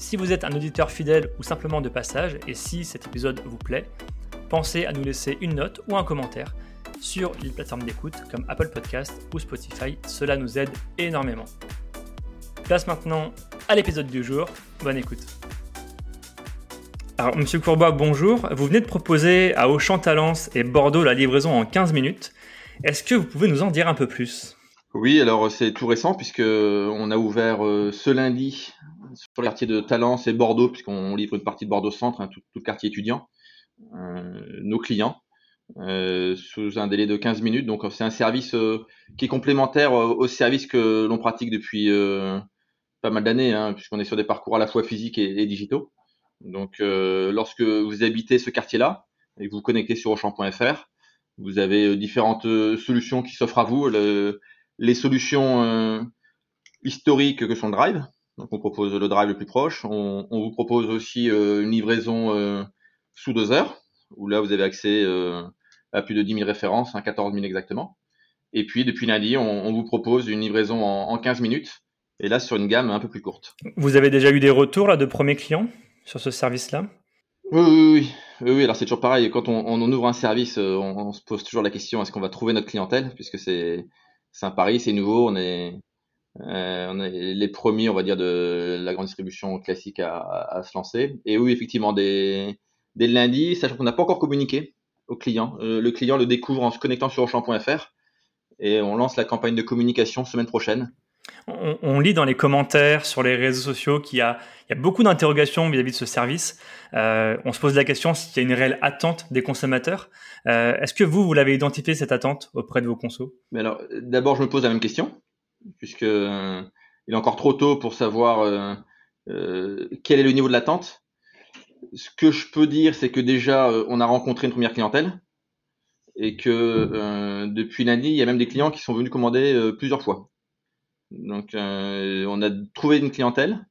Si vous êtes un auditeur fidèle ou simplement de passage, et si cet épisode vous plaît, pensez à nous laisser une note ou un commentaire sur les plateformes d'écoute comme Apple Podcast ou Spotify, cela nous aide énormément. Place maintenant à l'épisode du jour, bonne écoute. Alors, Monsieur Courbois, bonjour. Vous venez de proposer à Auchan Talence et Bordeaux la livraison en 15 minutes. Est-ce que vous pouvez nous en dire un peu plus? Oui, alors c'est tout récent puisque on a ouvert euh, ce lundi sur le quartier de Talence et Bordeaux, puisqu'on livre une partie de Bordeaux Centre, hein, tout, le quartier étudiant, euh, nos clients, euh, sous un délai de 15 minutes. Donc c'est un service euh, qui est complémentaire au service que l'on pratique depuis pas mal d'années, hein, puisqu'on est sur des parcours à la fois physiques et, digitaux. Donc lorsque vous habitez ce quartier-là et que vous vous connectez sur Auchan.fr, vous avez différentes solutions qui s'offrent à vous. les solutions historiques que sont le Drive, donc on propose le drive le plus proche. On, vous propose aussi euh, une livraison euh, sous deux heures, où là vous avez accès euh, à plus de 10 000 références, hein, 14 000 exactement. Et puis depuis lundi, on, vous propose une livraison en, 15 minutes, et là sur une gamme un peu plus courte. Vous avez déjà eu des retours là, de premiers clients sur ce service-là? Oui, oui, oui, oui. Alors c'est toujours pareil. Quand on, ouvre un service, on, se pose toujours la question est-ce qu'on va trouver notre clientèle? Puisque c'est un pari, c'est nouveau. On est on est les premiers, on va dire, de la grande distribution classique à, se lancer. Et oui, effectivement, dès, dès le lundi, sachant qu'on n'a pas encore communiqué au client. Euh, le client le découvre en se connectant sur Auchan.fr et on lance la campagne de communication semaine prochaine. On, lit dans les commentaires sur les réseaux sociaux qu'il y, a, beaucoup d'interrogations vis-à-vis de ce service. Euh, on se pose la question s'il y a une réelle attente des consommateurs. Est-ce que vous, vous l'avez identifié cette attente auprès de vos consos? Mais alors, d'abord, je me pose la même question puisque euh, il est encore trop tôt pour savoir euh, euh, quel est le niveau de l'attente. Ce que je peux dire, c'est que déjà, on a rencontré une première clientèle et que depuis lundi, il y a même des clients qui sont venus commander plusieurs fois. Donc, on a trouvé une clientèle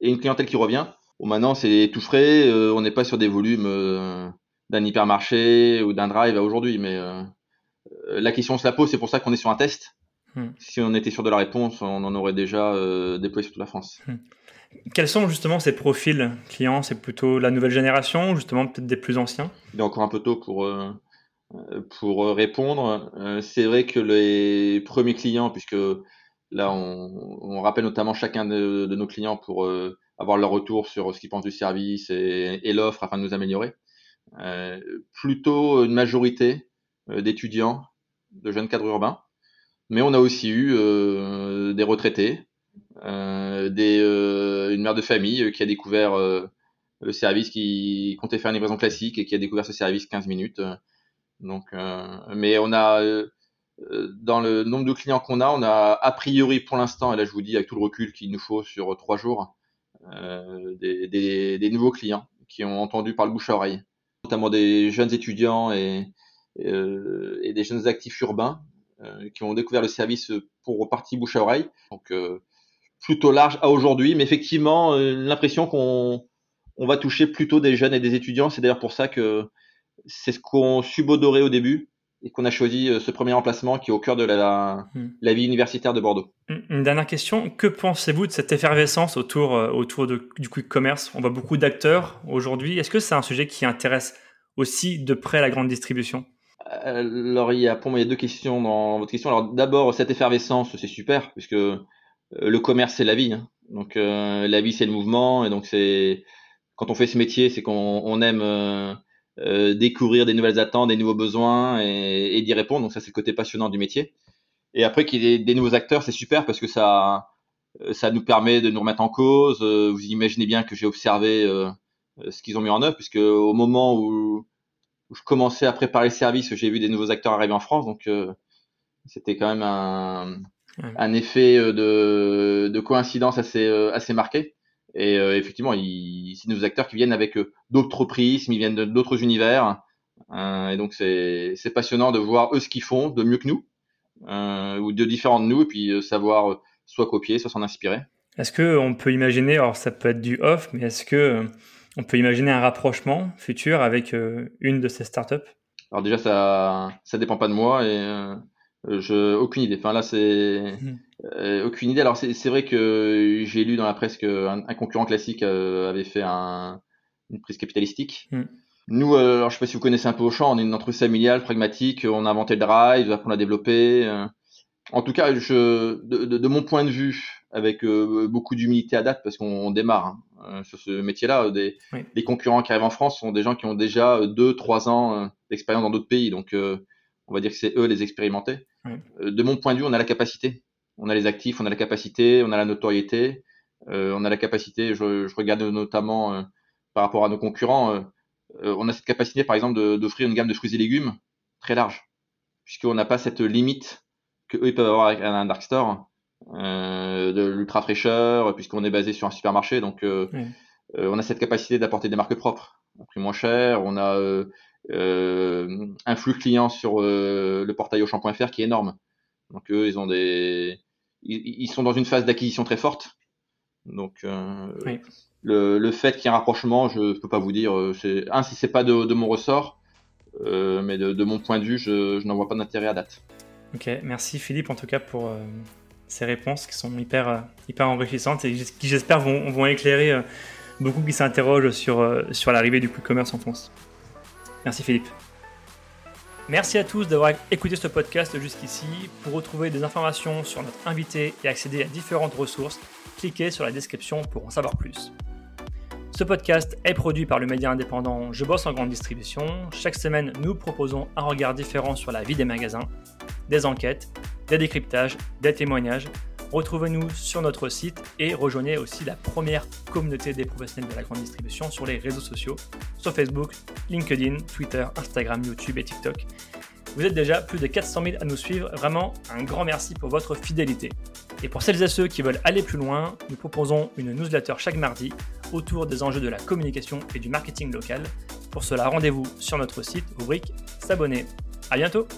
et une clientèle qui revient. Bon, maintenant, c'est tout frais. on n'est pas sur des volumes d'un hypermarché ou d'un drive aujourd'hui, mais la question se la pose. C'est pour ça qu'on est sur un test Hmm. Si on était sûr de la réponse, on en aurait déjà euh, déployé sur toute la France. Hmm. Quels sont justement ces profils clients? C'est plutôt la nouvelle génération, justement peut-être des plus anciens? Il est encore un peu tôt pour, euh, pour répondre. Euh, c'est vrai que les premiers clients, puisque là on, rappelle notamment chacun de, nos clients pour avoir leur retour sur ce qu'ils pensent du service et, et l'offre afin de nous améliorer. plutôt une majorité d'étudiants, de jeunes cadres urbains mais on a aussi eu euh, des retraités, euh, des, euh, une mère de famille qui a découvert le service, qui comptait faire une livraison classique et qui a découvert ce service 15 minutes. Donc, mais on a dans le nombre de clients qu'on a, on a a priori pour l'instant, et là je vous dis avec tout le recul qu'il nous faut sur trois jours, des, des, des, nouveaux clients qui ont entendu par le bouche à oreille, notamment des jeunes étudiants et, et des jeunes actifs urbains euh, qui ont découvert le service pour partie bouche à oreille. Donc euh, plutôt large à aujourd'hui, mais effectivement euh, l'impression qu'on on va toucher plutôt des jeunes et des étudiants. C'est d'ailleurs pour ça que c'est ce qu'on subodorait au début et qu'on a choisi ce premier emplacement qui est au cœur de la, hmm. la, vie universitaire de Bordeaux. Une dernière question, que pensez-vous de cette effervescence autour, autour de, du quick commerce? On voit beaucoup d'acteurs aujourd'hui. Est-ce que c'est un sujet qui intéresse aussi de près la grande distribution? Alors, il y a, pour moi, il y a deux questions dans votre question. Alors, d'abord, cette effervescence, c'est super, puisque euh, le commerce, c'est la vie. Hein. Donc, euh, la vie, c'est le mouvement. Et donc, c'est quand on fait ce métier, c'est qu'on aime euh, découvrir des nouvelles attentes, des nouveaux besoins et, d'y répondre. Donc, ça, c'est le côté passionnant du métier. Et après, qu'il y ait des nouveaux acteurs, c'est super parce que ça, ça nous permet de nous remettre en cause. Vous imaginez bien que j'ai observé ce qu'ils ont mis en œuvre, puisque au moment où où je commençais à préparer le service, j'ai vu des nouveaux acteurs arriver en France, donc euh, c'était quand même un, un effet euh, de, de, coïncidence assez, euh, assez marqué. Et effectivement, c'est nos acteurs qui viennent avec d'autres prismes, ils viennent d'autres univers. et donc c'est passionnant de voir eux ce qu'ils font de mieux que nous, ou de différents de nous, et puis savoir soit copier, soit s'en inspirer. Est-ce qu'on peut imaginer, alors ça peut être du off, mais est-ce que on peut imaginer un rapprochement futur avec une de ces startups Alors déjà, ça ça dépend pas de moi et je aucune idée. Enfin là, c'est mmh. Euh, aucune idée. Alors c'est vrai que j'ai lu dans la presse qu'un un concurrent classique euh, avait fait un, une prise capitalistique. Mm. Nous, euh, alors, je sais pas si vous connaissez un peu Auchan, on est une entreprise familiale, pragmatique, on a inventé le drive, on l'a développé. En tout cas, je, de, de, mon point de vue, avec beaucoup d'humilité à date, parce qu'on démarre hein, sur ce métier-là, des, les concurrents qui arrivent en France sont des gens qui ont déjà 2-3 ans d'expérience dans d'autres pays, donc on va dire que c'est eux les expérimentés. de mon point de vue, on a la capacité. On a les actifs, on a la capacité, on a la notoriété, euh, on a la capacité, je, regarde notamment euh, par rapport à nos concurrents, euh, on a cette capacité par exemple d'offrir une gamme de fruits et légumes très large, puisqu'on n'a pas cette limite que eux ils peuvent avoir avec un dark store, de l'ultra fraîcheur, puisqu'on est basé sur un supermarché, donc on a cette capacité d'apporter des marques propres, à prix moins cher, on a un flux client sur le portail Auchan.fr qui est énorme. Donc eux, ils ont des, ils, sont dans une phase d'acquisition très forte. Donc euh, le, le, fait qu'il y ait un rapprochement, je ne peux pas vous dire. Euh, un si c'est pas de, de, mon ressort, euh, mais de, de, mon point de vue, je, je n'en vois pas d'intérêt à date. Ok, merci Philippe en tout cas pour ces réponses qui sont hyper hyper enrichissantes et qui j'espère vont, vont éclairer beaucoup qui s'interrogent sur sur l'arrivée du quick commerce en France. Merci Philippe. Merci à tous d'avoir écouté ce podcast jusqu'ici. Pour retrouver des informations sur notre invité et accéder à différentes ressources, cliquez sur la description pour en savoir plus. Ce podcast est produit par le média indépendant Je bosse en grande distribution. Chaque semaine, nous proposons un regard différent sur la vie des magasins, des enquêtes, des décryptages, des témoignages Retrouvez-nous sur notre site et rejoignez aussi la première communauté des professionnels de la grande distribution sur les réseaux sociaux, sur Facebook, LinkedIn, Twitter, Instagram, YouTube et TikTok. Vous êtes déjà plus de 400 000 à nous suivre, vraiment un grand merci pour votre fidélité. Et pour celles et ceux qui veulent aller plus loin, nous proposons une newsletter chaque mardi autour des enjeux de la communication et du marketing local. Pour cela, rendez-vous sur notre site, rubrique S'abonner. À bientôt